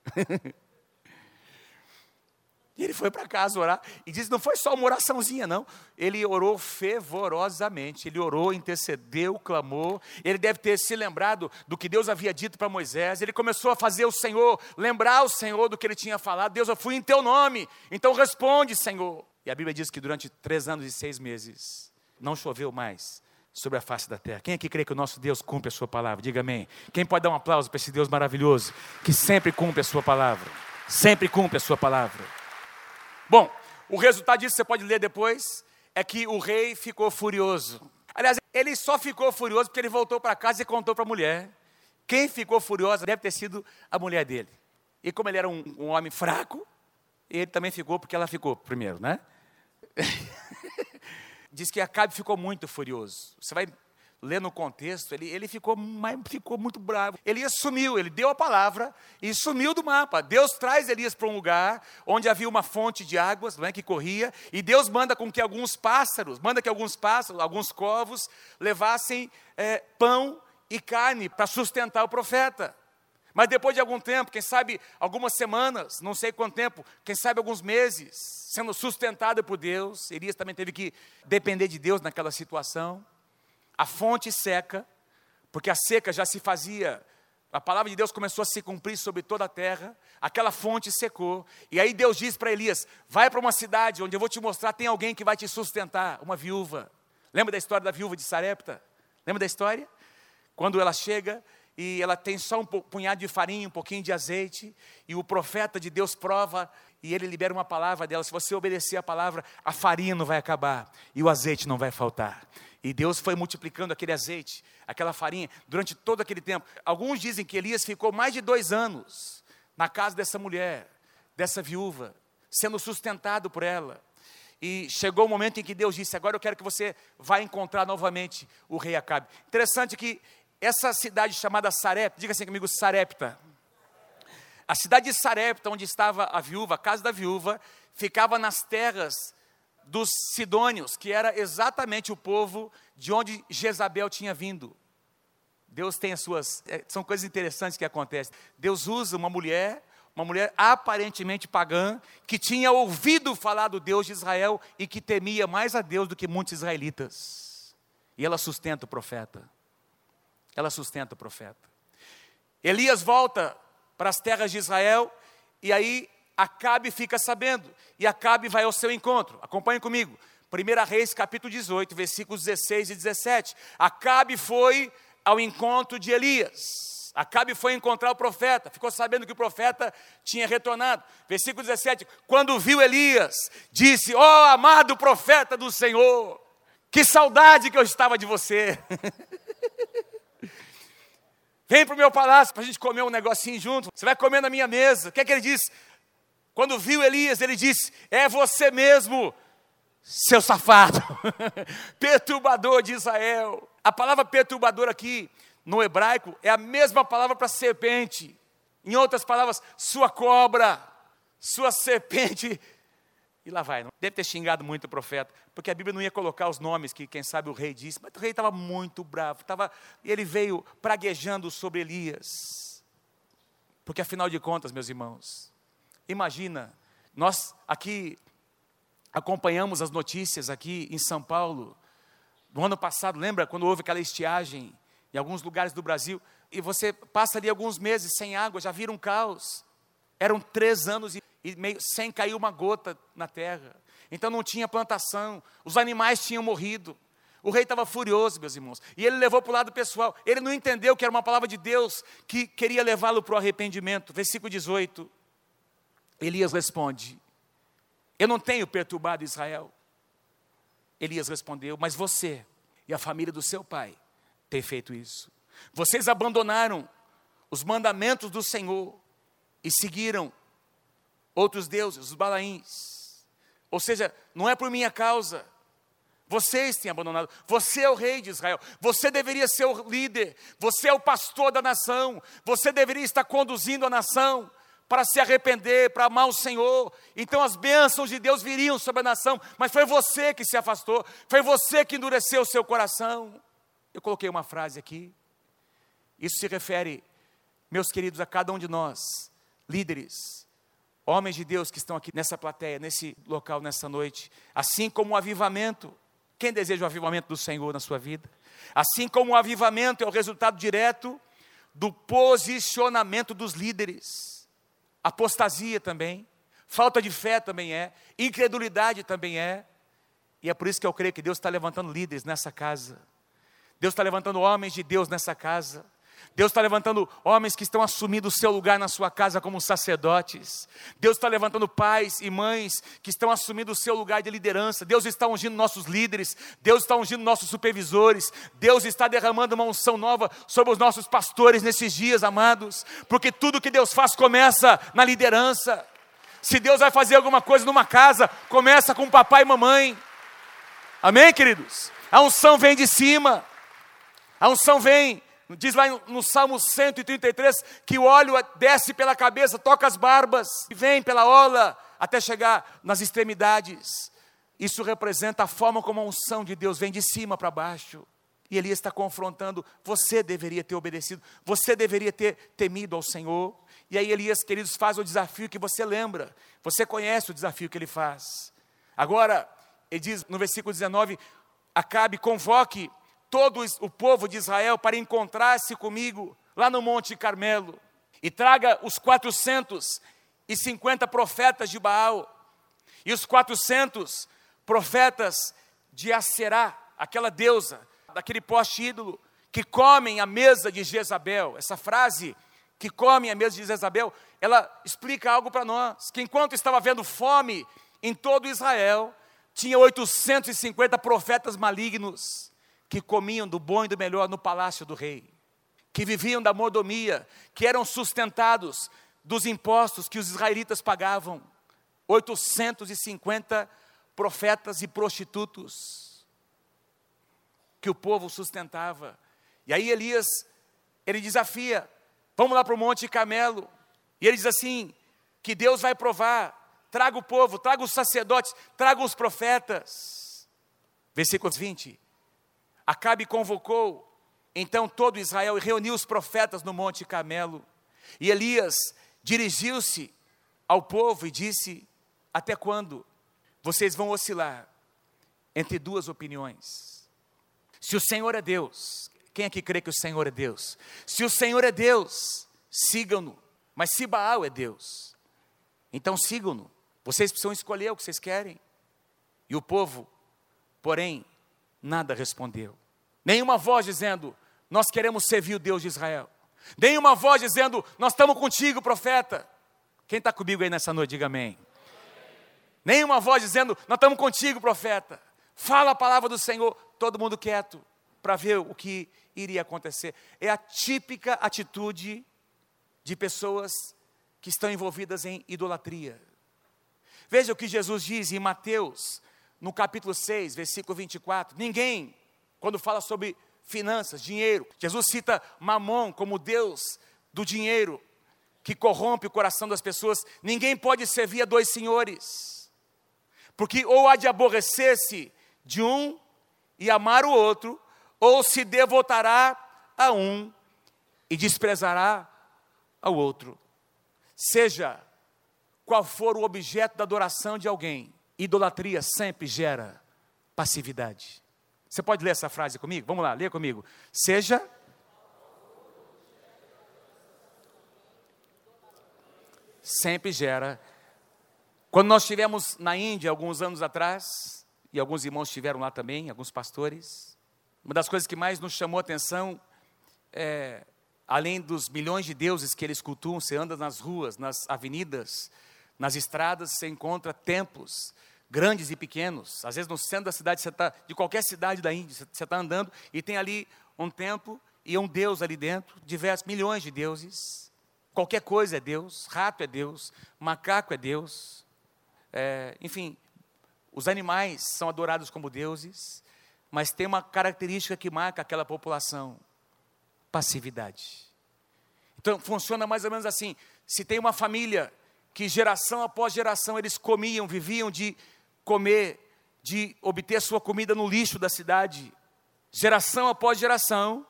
e ele foi para casa orar e disse: não foi só uma oraçãozinha, não. Ele orou fervorosamente, ele orou, intercedeu, clamou. Ele deve ter se lembrado do que Deus havia dito para Moisés. Ele começou a fazer o Senhor, lembrar o Senhor do que ele tinha falado. Deus, eu fui em teu nome, então responde, Senhor. E a Bíblia diz que durante três anos e seis meses, não choveu mais sobre a face da terra. Quem aqui crê que o nosso Deus cumpre a sua palavra? Diga amém. Quem pode dar um aplauso para esse Deus maravilhoso que sempre cumpre a sua palavra? Sempre cumpre a sua palavra. Bom, o resultado disso você pode ler depois, é que o rei ficou furioso. Aliás, ele só ficou furioso porque ele voltou para casa e contou para a mulher. Quem ficou furiosa deve ter sido a mulher dele. E como ele era um, um homem fraco, ele também ficou porque ela ficou primeiro, né? diz que Acabe ficou muito furioso. Você vai ler no contexto, ele, ele ficou, ficou muito bravo. Elias sumiu, ele deu a palavra e sumiu do mapa. Deus traz Elias para um lugar onde havia uma fonte de águas não é, que corria, e Deus manda com que alguns pássaros, manda que alguns pássaros, alguns covos, levassem é, pão e carne para sustentar o profeta. Mas depois de algum tempo, quem sabe algumas semanas, não sei quanto tempo, quem sabe alguns meses, sendo sustentado por Deus, Elias também teve que depender de Deus naquela situação. A fonte seca, porque a seca já se fazia, a palavra de Deus começou a se cumprir sobre toda a terra, aquela fonte secou, e aí Deus diz para Elias: vai para uma cidade onde eu vou te mostrar, tem alguém que vai te sustentar, uma viúva. Lembra da história da viúva de Sarepta? Lembra da história? Quando ela chega e ela tem só um punhado de farinha, um pouquinho de azeite, e o profeta de Deus prova e ele libera uma palavra dela. Se você obedecer a palavra, a farinha não vai acabar e o azeite não vai faltar. E Deus foi multiplicando aquele azeite, aquela farinha, durante todo aquele tempo. Alguns dizem que Elias ficou mais de dois anos na casa dessa mulher, dessa viúva, sendo sustentado por ela. E chegou o momento em que Deus disse: Agora eu quero que você vá encontrar novamente o rei Acabe. Interessante que essa cidade chamada Sarepta, diga assim comigo, Sarepta. A cidade de Sarepta, onde estava a viúva, a casa da viúva, ficava nas terras dos Sidônios, que era exatamente o povo de onde Jezabel tinha vindo. Deus tem as suas. É, são coisas interessantes que acontecem. Deus usa uma mulher, uma mulher aparentemente pagã, que tinha ouvido falar do Deus de Israel e que temia mais a Deus do que muitos israelitas. E ela sustenta o profeta ela sustenta o profeta. Elias volta para as terras de Israel e aí Acabe fica sabendo e Acabe vai ao seu encontro. Acompanhe comigo. 1 Reis capítulo 18, versículos 16 e 17. Acabe foi ao encontro de Elias. Acabe foi encontrar o profeta, ficou sabendo que o profeta tinha retornado. Versículo 17: Quando viu Elias, disse: Ó oh, amado profeta do Senhor, que saudade que eu estava de você. Vem para o meu palácio para a gente comer um negocinho junto. Você vai comer na minha mesa. O que é que ele disse? Quando viu Elias, ele disse: É você mesmo, seu safado, perturbador de Israel. A palavra perturbador aqui, no hebraico, é a mesma palavra para serpente. Em outras palavras, sua cobra, sua serpente E lá vai, deve ter xingado muito o profeta, porque a Bíblia não ia colocar os nomes que, quem sabe, o rei disse, mas o rei estava muito bravo, tava, ele veio praguejando sobre Elias. Porque afinal de contas, meus irmãos, imagina, nós aqui acompanhamos as notícias aqui em São Paulo, no ano passado, lembra quando houve aquela estiagem em alguns lugares do Brasil, e você passa ali alguns meses sem água, já vira um caos. Eram três anos e e meio, sem cair uma gota na terra. Então não tinha plantação, os animais tinham morrido. O rei estava furioso, meus irmãos, e ele levou para o lado pessoal. Ele não entendeu que era uma palavra de Deus que queria levá-lo para o arrependimento. Versículo 18. Elias responde: Eu não tenho perturbado Israel. Elias respondeu: Mas você e a família do seu pai têm feito isso. Vocês abandonaram os mandamentos do Senhor e seguiram outros deuses, os balaíns. Ou seja, não é por minha causa. Vocês têm abandonado. Você é o rei de Israel. Você deveria ser o líder. Você é o pastor da nação. Você deveria estar conduzindo a nação para se arrepender, para amar o Senhor. Então as bênçãos de Deus viriam sobre a nação. Mas foi você que se afastou. Foi você que endureceu o seu coração. Eu coloquei uma frase aqui. Isso se refere, meus queridos, a cada um de nós, líderes, Homens de Deus que estão aqui nessa plateia, nesse local, nessa noite, assim como o avivamento, quem deseja o avivamento do Senhor na sua vida? Assim como o avivamento é o resultado direto do posicionamento dos líderes, apostasia também, falta de fé também é, incredulidade também é, e é por isso que eu creio que Deus está levantando líderes nessa casa, Deus está levantando homens de Deus nessa casa, Deus está levantando homens que estão assumindo o seu lugar na sua casa como sacerdotes. Deus está levantando pais e mães que estão assumindo o seu lugar de liderança. Deus está ungindo nossos líderes. Deus está ungindo nossos supervisores. Deus está derramando uma unção nova sobre os nossos pastores nesses dias, amados. Porque tudo que Deus faz começa na liderança. Se Deus vai fazer alguma coisa numa casa, começa com papai e mamãe. Amém, queridos? A unção vem de cima. A unção vem Diz lá no Salmo 133 que o óleo desce pela cabeça, toca as barbas e vem pela ola até chegar nas extremidades. Isso representa a forma como a unção de Deus vem de cima para baixo. E Elias está confrontando: você deveria ter obedecido, você deveria ter temido ao Senhor. E aí Elias, queridos, faz o desafio que você lembra, você conhece o desafio que ele faz. Agora, ele diz no versículo 19: Acabe, convoque todo o povo de Israel para encontrar-se comigo lá no Monte Carmelo e traga os 450 profetas de Baal e os 400 profetas de Aserá, aquela deusa, daquele poste ídolo, que comem a mesa de Jezabel. Essa frase, que comem a mesa de Jezabel, ela explica algo para nós, que enquanto estava havendo fome em todo Israel, tinha 850 profetas malignos que comiam do bom e do melhor no palácio do rei, que viviam da mordomia, que eram sustentados dos impostos que os israelitas pagavam. 850 profetas e prostitutos que o povo sustentava. E aí Elias, ele desafia, vamos lá para o Monte Camelo. E ele diz assim: que Deus vai provar, traga o povo, traga os sacerdotes, traga os profetas. Versículo 20. Acabe convocou então todo Israel e reuniu os profetas no Monte Camelo. E Elias dirigiu-se ao povo e disse: Até quando vocês vão oscilar entre duas opiniões? Se o Senhor é Deus, quem é que crê que o Senhor é Deus? Se o Senhor é Deus, sigam-no. Mas se Baal é Deus, então sigam-no. Vocês precisam escolher o que vocês querem. E o povo, porém, nada respondeu. Nenhuma voz dizendo, nós queremos servir o Deus de Israel. Nenhuma voz dizendo, nós estamos contigo, profeta. Quem está comigo aí nessa noite, diga amém. Nenhuma voz dizendo, nós estamos contigo, profeta. Fala a palavra do Senhor, todo mundo quieto, para ver o que iria acontecer. É a típica atitude de pessoas que estão envolvidas em idolatria. Veja o que Jesus diz em Mateus no capítulo 6, versículo 24: ninguém, quando fala sobre finanças, dinheiro, Jesus cita Mamon como Deus do dinheiro, que corrompe o coração das pessoas. Ninguém pode servir a dois senhores. Porque ou há de aborrecer-se de um e amar o outro, ou se devotará a um e desprezará ao outro. Seja qual for o objeto da adoração de alguém, idolatria sempre gera passividade. Você pode ler essa frase comigo? Vamos lá, lê comigo. Seja sempre gera. Quando nós estivemos na Índia alguns anos atrás, e alguns irmãos estiveram lá também, alguns pastores, uma das coisas que mais nos chamou a atenção é, além dos milhões de deuses que eles cultuam, você anda nas ruas, nas avenidas, nas estradas, você encontra templos grandes e pequenos. Às vezes no centro da cidade, você tá, de qualquer cidade da Índia, você está andando e tem ali um templo e um Deus ali dentro, diversos milhões de deuses. Qualquer coisa é Deus, rato é Deus, macaco é Deus, é, enfim, os animais são adorados como deuses, mas tem uma característica que marca aquela população: passividade. Então funciona mais ou menos assim: se tem uma família que geração após geração eles comiam, viviam de comer, de obter sua comida no lixo da cidade, geração após geração,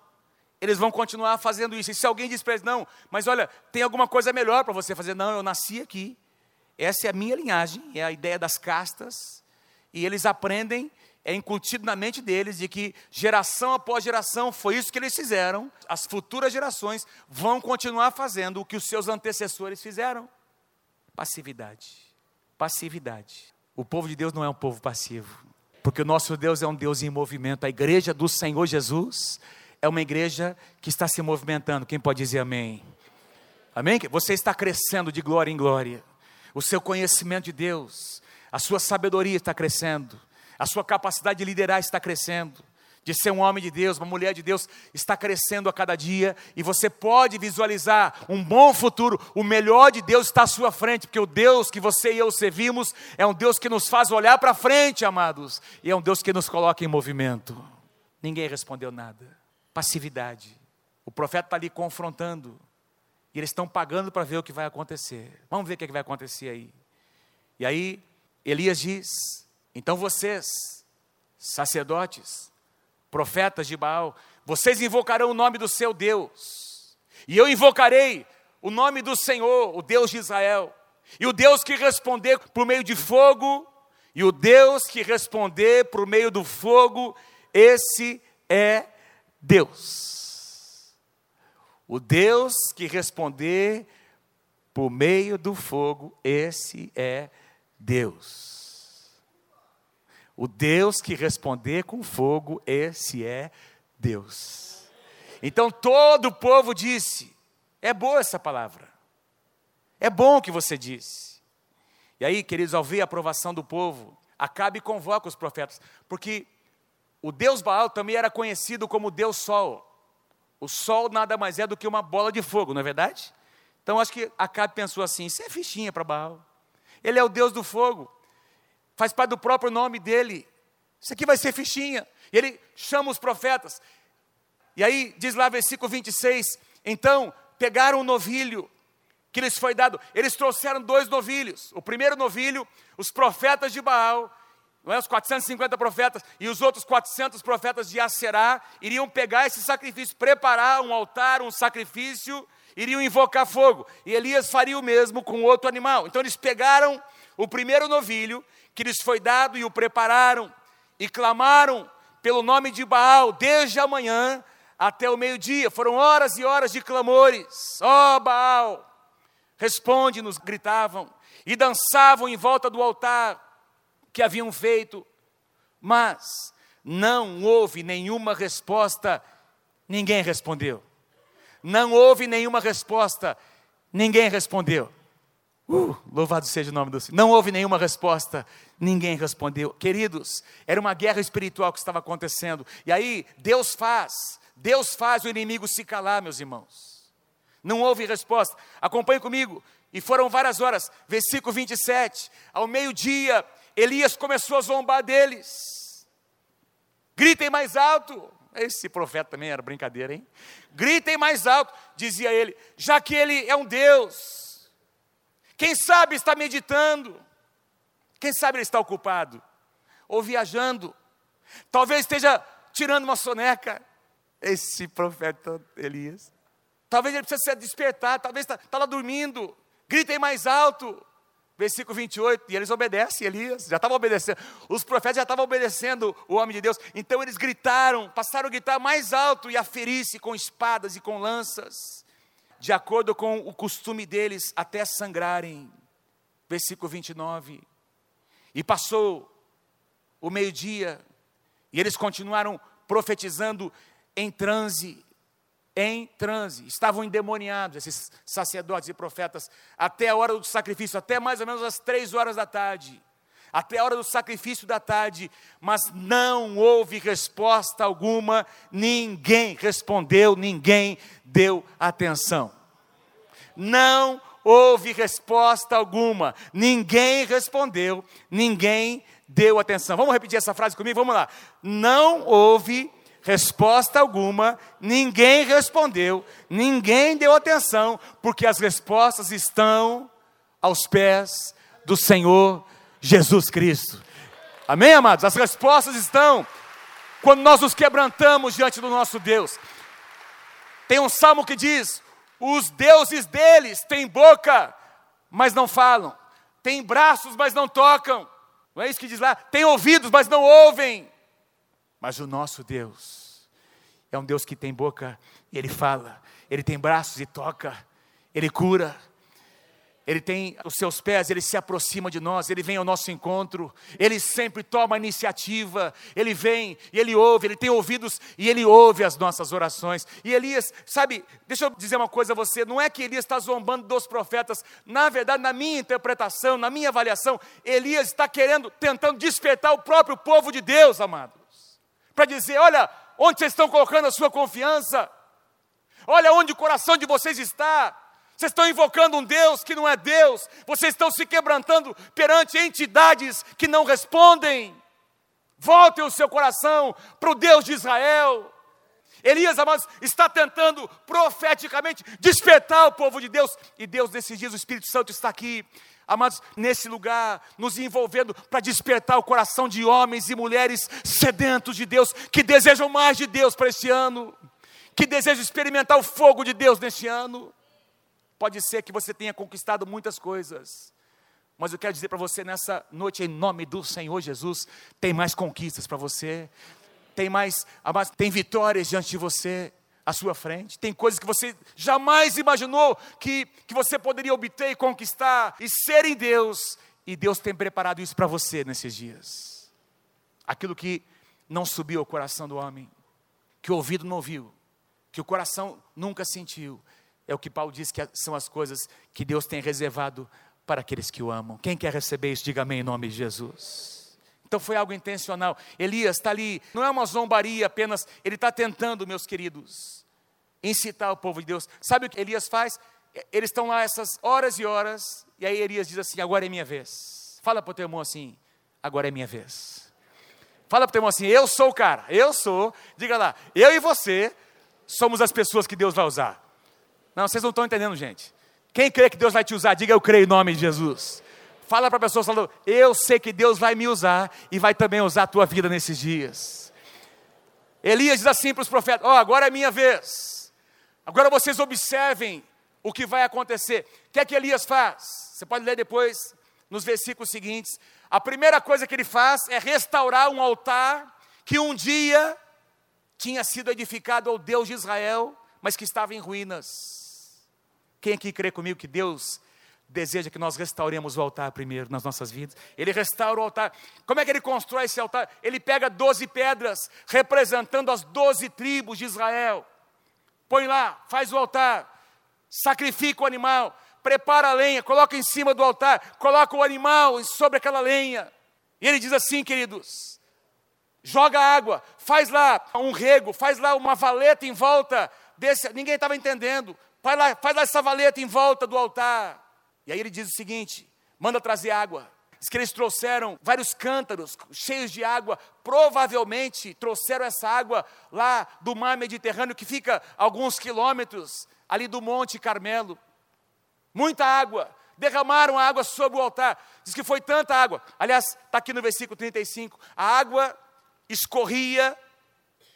eles vão continuar fazendo isso. E se alguém diz para eles, não, mas olha, tem alguma coisa melhor para você fazer, não, eu nasci aqui, essa é a minha linhagem, é a ideia das castas, e eles aprendem, é incutido na mente deles, de que geração após geração foi isso que eles fizeram, as futuras gerações vão continuar fazendo o que os seus antecessores fizeram. Passividade. Passividade. O povo de Deus não é um povo passivo, porque o nosso Deus é um Deus em movimento. A igreja do Senhor Jesus é uma igreja que está se movimentando. Quem pode dizer amém? Amém? Você está crescendo de glória em glória. O seu conhecimento de Deus, a sua sabedoria está crescendo, a sua capacidade de liderar está crescendo, de ser um homem de Deus, uma mulher de Deus, está crescendo a cada dia, e você pode visualizar um bom futuro, o melhor de Deus está à sua frente, porque o Deus que você e eu servimos é um Deus que nos faz olhar para frente, amados, e é um Deus que nos coloca em movimento. Ninguém respondeu nada passividade. O profeta está ali confrontando. E eles estão pagando para ver o que vai acontecer. Vamos ver o que, é que vai acontecer aí. E aí, Elias diz: então vocês, sacerdotes, profetas de Baal, vocês invocarão o nome do seu Deus, e eu invocarei o nome do Senhor, o Deus de Israel, e o Deus que responder por meio de fogo, e o Deus que responder por meio do fogo, esse é Deus. O Deus que responder por meio do fogo, esse é Deus. O Deus que responder com fogo, esse é Deus. Então todo o povo disse: é boa essa palavra, é bom o que você disse. E aí, queridos, ao ver a aprovação do povo, Acabe convoca os profetas, porque o deus Baal também era conhecido como Deus Sol. O sol nada mais é do que uma bola de fogo, não é verdade? Então acho que Acabe pensou assim: isso é fichinha para Baal. Ele é o Deus do fogo, faz parte do próprio nome dele. Isso aqui vai ser fichinha. E ele chama os profetas. E aí diz lá, versículo 26, então pegaram o novilho que lhes foi dado. Eles trouxeram dois novilhos. O primeiro novilho, os profetas de Baal, não é? os 450 profetas e os outros 400 profetas de Aserá iriam pegar esse sacrifício, preparar um altar, um sacrifício, iriam invocar fogo. E Elias faria o mesmo com outro animal. Então eles pegaram o primeiro novilho que lhes foi dado e o prepararam e clamaram pelo nome de Baal desde a manhã até o meio-dia. Foram horas e horas de clamores. Ó oh, Baal, responde-nos, gritavam, e dançavam em volta do altar que haviam feito, mas não houve nenhuma resposta, ninguém respondeu. Não houve nenhuma resposta, ninguém respondeu. Uh, louvado seja o nome do Senhor. Não houve nenhuma resposta, ninguém respondeu. Queridos, era uma guerra espiritual que estava acontecendo. E aí, Deus faz, Deus faz o inimigo se calar, meus irmãos. Não houve resposta. Acompanhe comigo. E foram várias horas. Versículo 27. Ao meio-dia, Elias começou a zombar deles. Gritem mais alto. Esse profeta também era brincadeira, hein? Gritem mais alto, dizia ele, já que ele é um Deus. Quem sabe está meditando. Quem sabe ele está ocupado, ou viajando, talvez esteja tirando uma soneca. Esse profeta Elias. Talvez ele precise se despertar, talvez está tá lá dormindo. Gritem mais alto. Versículo 28, e eles obedecem, Elias, já estavam obedecendo, os profetas já estavam obedecendo o homem de Deus, então eles gritaram, passaram a gritar mais alto e a ferir-se com espadas e com lanças, de acordo com o costume deles, até sangrarem. Versículo 29. E passou o meio-dia, e eles continuaram profetizando em transe, em transe, estavam endemoniados, esses sacerdotes e profetas, até a hora do sacrifício, até mais ou menos as três horas da tarde, até a hora do sacrifício da tarde, mas não houve resposta alguma, ninguém respondeu, ninguém deu atenção. Não houve resposta alguma, ninguém respondeu, ninguém deu atenção. Vamos repetir essa frase comigo? Vamos lá. Não houve resposta alguma, ninguém respondeu, ninguém deu atenção, porque as respostas estão aos pés do Senhor Jesus Cristo. Amém, amados? As respostas estão quando nós nos quebrantamos diante do nosso Deus. Tem um salmo que diz: os deuses deles têm boca, mas não falam, têm braços, mas não tocam. Não é isso que diz lá? Tem ouvidos, mas não ouvem. Mas o nosso Deus é um Deus que tem boca e ele fala, ele tem braços e toca, ele cura, ele tem os seus pés, ele se aproxima de nós, ele vem ao nosso encontro, ele sempre toma iniciativa, ele vem e ele ouve, ele tem ouvidos e ele ouve as nossas orações. E Elias, sabe, deixa eu dizer uma coisa a você: não é que Elias está zombando dos profetas, na verdade, na minha interpretação, na minha avaliação, Elias está querendo, tentando despertar o próprio povo de Deus, amados, para dizer: olha, onde vocês estão colocando a sua confiança, olha onde o coração de vocês está. Vocês estão invocando um Deus que não é Deus, vocês estão se quebrantando perante entidades que não respondem. Voltem o seu coração para o Deus de Israel. Elias, amados, está tentando profeticamente despertar o povo de Deus, e Deus, nesses dias, o Espírito Santo está aqui, amados, nesse lugar, nos envolvendo para despertar o coração de homens e mulheres sedentos de Deus, que desejam mais de Deus para este ano, que desejam experimentar o fogo de Deus neste ano. Pode ser que você tenha conquistado muitas coisas, mas eu quero dizer para você nessa noite, em nome do Senhor Jesus, tem mais conquistas para você, tem mais, tem vitórias diante de você, à sua frente, tem coisas que você jamais imaginou que, que você poderia obter e conquistar e ser em Deus, e Deus tem preparado isso para você nesses dias. Aquilo que não subiu ao coração do homem, que o ouvido não ouviu, que o coração nunca sentiu, é o que Paulo diz que são as coisas que Deus tem reservado para aqueles que o amam. Quem quer receber isso, diga amém em nome de Jesus. Então foi algo intencional. Elias está ali, não é uma zombaria apenas, ele está tentando, meus queridos, incitar o povo de Deus. Sabe o que Elias faz? Eles estão lá essas horas e horas, e aí Elias diz assim: agora é minha vez. Fala para o teu irmão assim: agora é minha vez. Fala para o teu irmão assim: eu sou o cara, eu sou. Diga lá, eu e você somos as pessoas que Deus vai usar. Não, vocês não estão entendendo, gente. Quem crê que Deus vai te usar, diga eu creio em nome de Jesus. Fala para a pessoa falando, eu sei que Deus vai me usar e vai também usar a tua vida nesses dias. Elias diz assim para os profetas: Ó, oh, agora é minha vez. Agora vocês observem o que vai acontecer. O que é que Elias faz? Você pode ler depois nos versículos seguintes. A primeira coisa que ele faz é restaurar um altar que um dia tinha sido edificado ao Deus de Israel, mas que estava em ruínas. Quem aqui crê comigo que Deus deseja que nós restauremos o altar primeiro nas nossas vidas? Ele restaura o altar. Como é que ele constrói esse altar? Ele pega doze pedras, representando as doze tribos de Israel. Põe lá, faz o altar, sacrifica o animal, prepara a lenha, coloca em cima do altar, coloca o animal sobre aquela lenha. E ele diz assim, queridos: joga água, faz lá um rego, faz lá uma valeta em volta desse. Ninguém estava entendendo. Faz lá, faz lá essa valeta em volta do altar. E aí ele diz o seguinte: manda trazer água. Diz que eles trouxeram vários cântaros cheios de água, provavelmente trouxeram essa água lá do mar Mediterrâneo, que fica alguns quilômetros ali do Monte Carmelo. Muita água. derramaram a água sobre o altar. Diz que foi tanta água. Aliás, está aqui no versículo 35. A água escorria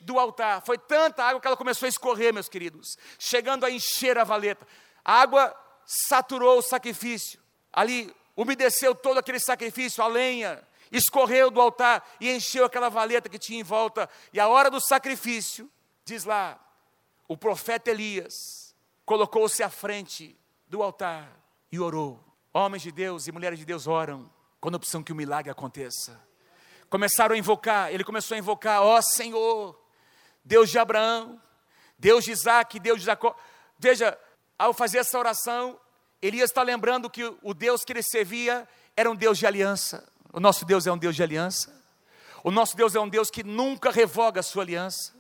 do altar. Foi tanta água que ela começou a escorrer, meus queridos, chegando a encher a valeta. A água saturou o sacrifício. Ali umedeceu todo aquele sacrifício, a lenha escorreu do altar e encheu aquela valeta que tinha em volta. E a hora do sacrifício, diz lá, o profeta Elias colocou-se à frente do altar e orou. Homens de Deus e mulheres de Deus oram quando precisam que o milagre aconteça. Começaram a invocar, ele começou a invocar, ó Senhor, Deus de Abraão, Deus de Isaac, Deus de Jacó. Veja, ao fazer essa oração, Elias está lembrando que o Deus que ele servia era um Deus de aliança. O nosso Deus é um Deus de aliança. O nosso Deus é um Deus que nunca revoga a sua aliança.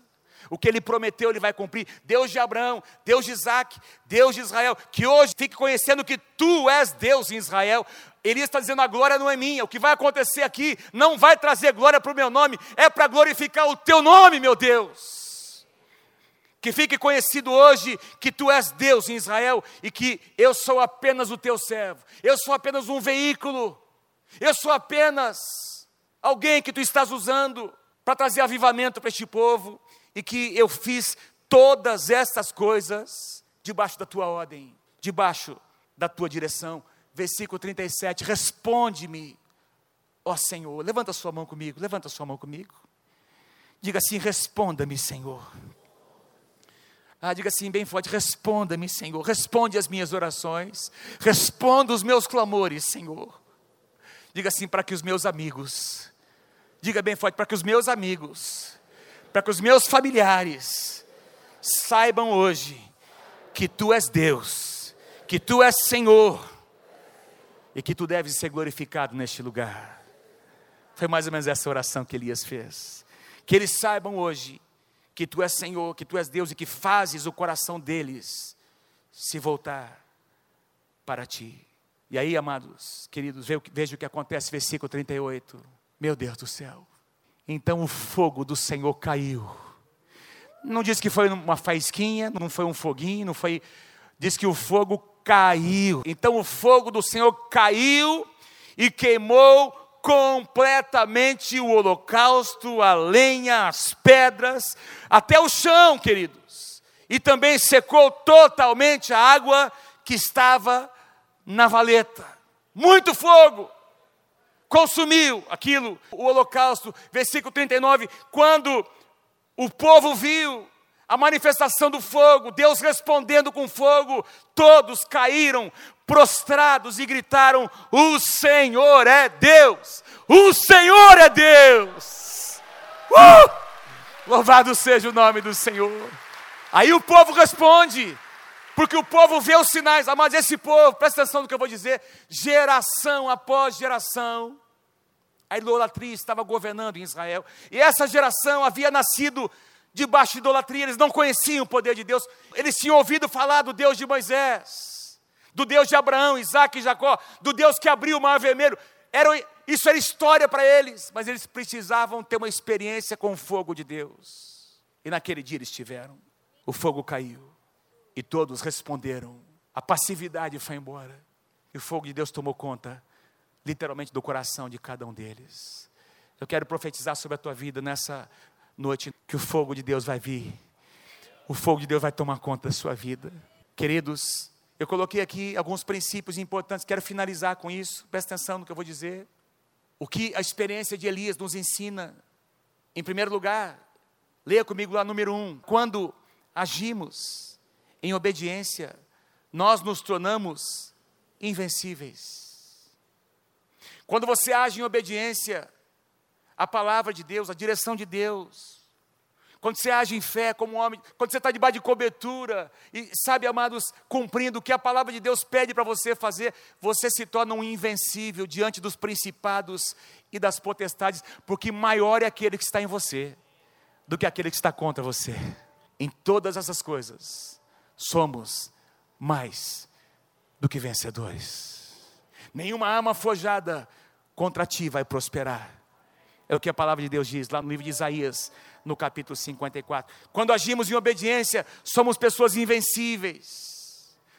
O que ele prometeu, ele vai cumprir. Deus de Abraão, Deus de Isaac, Deus de Israel. Que hoje fique conhecendo que tu és Deus em Israel. Elias está dizendo: a glória não é minha. O que vai acontecer aqui não vai trazer glória para o meu nome, é para glorificar o teu nome, meu Deus. Que fique conhecido hoje que tu és Deus em Israel e que eu sou apenas o teu servo. Eu sou apenas um veículo. Eu sou apenas alguém que tu estás usando para trazer avivamento para este povo e que eu fiz todas essas coisas debaixo da tua ordem, debaixo da tua direção. Versículo 37, responde-me, ó Senhor. Levanta sua mão comigo, levanta sua mão comigo. Diga assim: responda-me, Senhor. Ah, diga assim bem forte: responda-me, Senhor. Responde as minhas orações, responda os meus clamores, Senhor. Diga assim para que os meus amigos, diga bem forte, para que os meus amigos para que os meus familiares saibam hoje que tu és Deus, que tu és Senhor e que tu deves ser glorificado neste lugar. Foi mais ou menos essa oração que Elias fez. Que eles saibam hoje que tu és Senhor, que tu és Deus e que fazes o coração deles se voltar para ti. E aí, amados, queridos, veja o que acontece, versículo 38. Meu Deus do céu. Então o fogo do Senhor caiu. Não diz que foi uma faísquinha, não foi um foguinho, não foi. Diz que o fogo caiu. Então o fogo do Senhor caiu e queimou completamente o holocausto, a lenha, as pedras, até o chão, queridos. E também secou totalmente a água que estava na valeta. Muito fogo consumiu aquilo, o holocausto, versículo 39, quando o povo viu a manifestação do fogo, Deus respondendo com fogo, todos caíram prostrados e gritaram: O Senhor é Deus! O Senhor é Deus! Uh! Louvado seja o nome do Senhor. Aí o povo responde, porque o povo vê os sinais, mas esse povo, presta atenção no que eu vou dizer, geração após geração, a idolatria estava governando em Israel, e essa geração havia nascido debaixo de idolatria, eles não conheciam o poder de Deus, eles tinham ouvido falar do Deus de Moisés, do Deus de Abraão, Isaac e Jacó, do Deus que abriu o mar vermelho, era, isso era história para eles, mas eles precisavam ter uma experiência com o fogo de Deus, e naquele dia eles tiveram, o fogo caiu, e todos responderam, a passividade foi embora, e o fogo de Deus tomou conta literalmente do coração de cada um deles. Eu quero profetizar sobre a tua vida nessa noite que o fogo de Deus vai vir. O fogo de Deus vai tomar conta da sua vida. Queridos, eu coloquei aqui alguns princípios importantes, quero finalizar com isso. Presta atenção no que eu vou dizer. O que a experiência de Elias nos ensina. Em primeiro lugar, leia comigo lá número um. Quando agimos em obediência, nós nos tornamos invencíveis. Quando você age em obediência à palavra de Deus, à direção de Deus, quando você age em fé como homem, quando você está debaixo de cobertura e sabe, amados, cumprindo o que a palavra de Deus pede para você fazer, você se torna um invencível diante dos principados e das potestades, porque maior é aquele que está em você do que aquele que está contra você. Em todas essas coisas, somos mais do que vencedores. Nenhuma arma forjada contra ti vai prosperar. É o que a palavra de Deus diz lá no livro de Isaías, no capítulo 54. Quando agimos em obediência, somos pessoas invencíveis.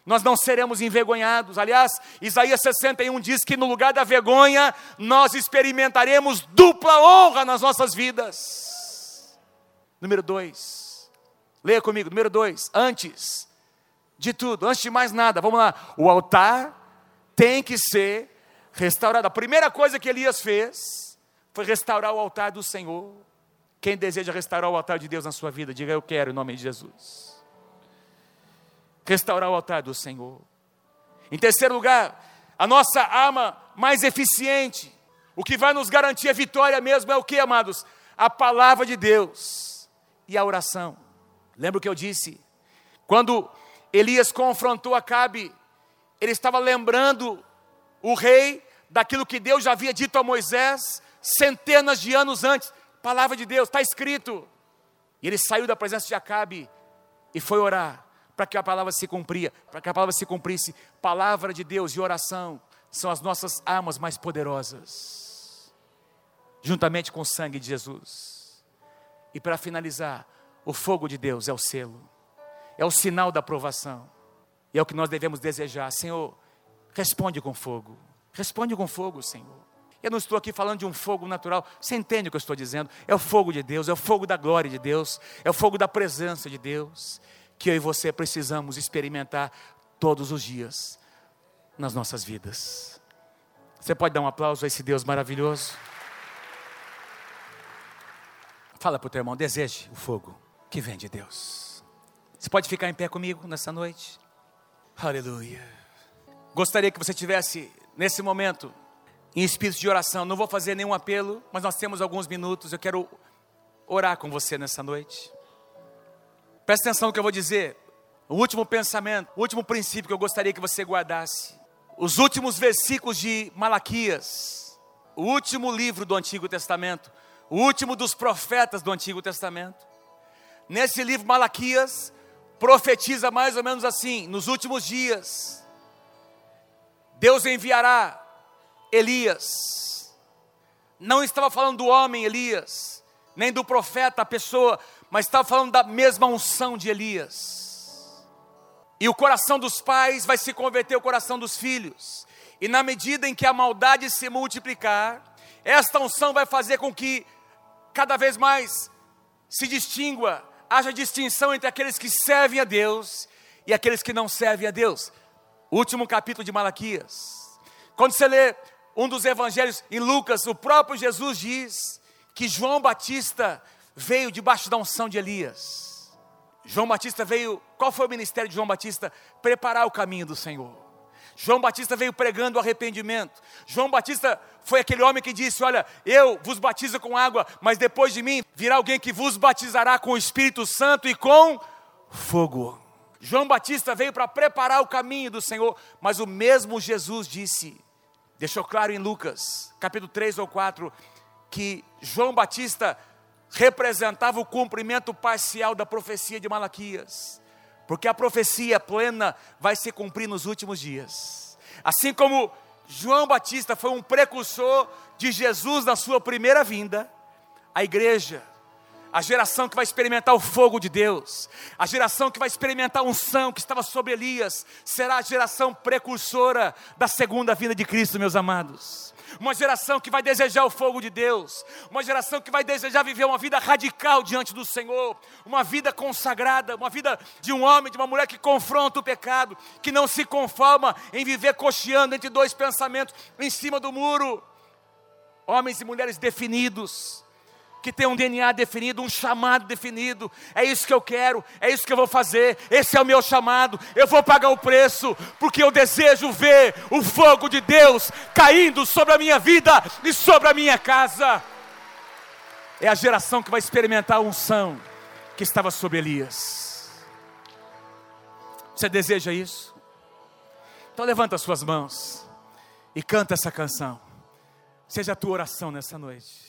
nós não seremos envergonhados. Aliás, Isaías 61 diz que no lugar da vergonha, nós experimentaremos dupla honra nas nossas vidas. Número dois, leia comigo, número dois, antes de tudo, antes de mais nada, vamos lá, o altar tem que ser restaurado. A primeira coisa que Elias fez foi restaurar o altar do Senhor. Quem deseja restaurar o altar de Deus na sua vida, diga eu quero em nome de Jesus restaurar o altar do Senhor. Em terceiro lugar, a nossa arma mais eficiente, o que vai nos garantir a vitória mesmo é o que, amados? A palavra de Deus e a oração. Lembra o que eu disse? Quando Elias confrontou Acabe, ele estava lembrando o rei daquilo que Deus já havia dito a Moisés centenas de anos antes. Palavra de Deus, está escrito. E ele saiu da presença de Acabe e foi orar para que a palavra se cumpria, para que a palavra se cumprisse. Palavra de Deus e oração são as nossas armas mais poderosas, juntamente com o sangue de Jesus. E para finalizar, o fogo de Deus é o selo, é o sinal da aprovação, e é o que nós devemos desejar. Senhor, responde com fogo, responde com fogo, Senhor. Eu não estou aqui falando de um fogo natural, você entende o que eu estou dizendo? É o fogo de Deus, é o fogo da glória de Deus, é o fogo da presença de Deus, que eu e você precisamos experimentar todos os dias nas nossas vidas. Você pode dar um aplauso a esse Deus maravilhoso? Fala para o teu irmão, deseje o fogo que vem de Deus. Você pode ficar em pé comigo nessa noite? Aleluia. Gostaria que você tivesse nesse momento em espírito de oração. Não vou fazer nenhum apelo, mas nós temos alguns minutos. Eu quero orar com você nessa noite. Presta atenção no que eu vou dizer. O último pensamento, o último princípio que eu gostaria que você guardasse. Os últimos versículos de Malaquias, o último livro do Antigo Testamento, o último dos profetas do Antigo Testamento. Nesse livro, Malaquias profetiza mais ou menos assim: nos últimos dias, Deus enviará Elias. Não estava falando do homem Elias, nem do profeta, a pessoa, mas estava falando da mesma unção de Elias. E o coração dos pais vai se converter ao coração dos filhos. E na medida em que a maldade se multiplicar, esta unção vai fazer com que cada vez mais se distingua, haja distinção entre aqueles que servem a Deus e aqueles que não servem a Deus. último capítulo de Malaquias. Quando você lê um dos evangelhos em Lucas, o próprio Jesus diz que João Batista veio debaixo da unção de Elias. João Batista veio, qual foi o ministério de João Batista? Preparar o caminho do Senhor. João Batista veio pregando o arrependimento. João Batista foi aquele homem que disse: Olha, eu vos batizo com água, mas depois de mim virá alguém que vos batizará com o Espírito Santo e com fogo. João Batista veio para preparar o caminho do Senhor, mas o mesmo Jesus disse, deixou claro em Lucas, capítulo 3 ou 4, que João Batista representava o cumprimento parcial da profecia de Malaquias, porque a profecia plena vai se cumprir nos últimos dias. Assim como João Batista foi um precursor de Jesus na sua primeira vinda, a igreja, a geração que vai experimentar o fogo de Deus, a geração que vai experimentar a unção que estava sobre Elias, será a geração precursora da segunda vinda de Cristo, meus amados. Uma geração que vai desejar o fogo de Deus, uma geração que vai desejar viver uma vida radical diante do Senhor, uma vida consagrada, uma vida de um homem, de uma mulher que confronta o pecado, que não se conforma em viver cocheando entre dois pensamentos em cima do muro. Homens e mulheres definidos, que tem um DNA definido, um chamado definido. É isso que eu quero, é isso que eu vou fazer. Esse é o meu chamado. Eu vou pagar o preço, porque eu desejo ver o fogo de Deus caindo sobre a minha vida e sobre a minha casa. É a geração que vai experimentar a unção que estava sobre Elias. Você deseja isso? Então levanta as suas mãos e canta essa canção. Seja a tua oração nessa noite.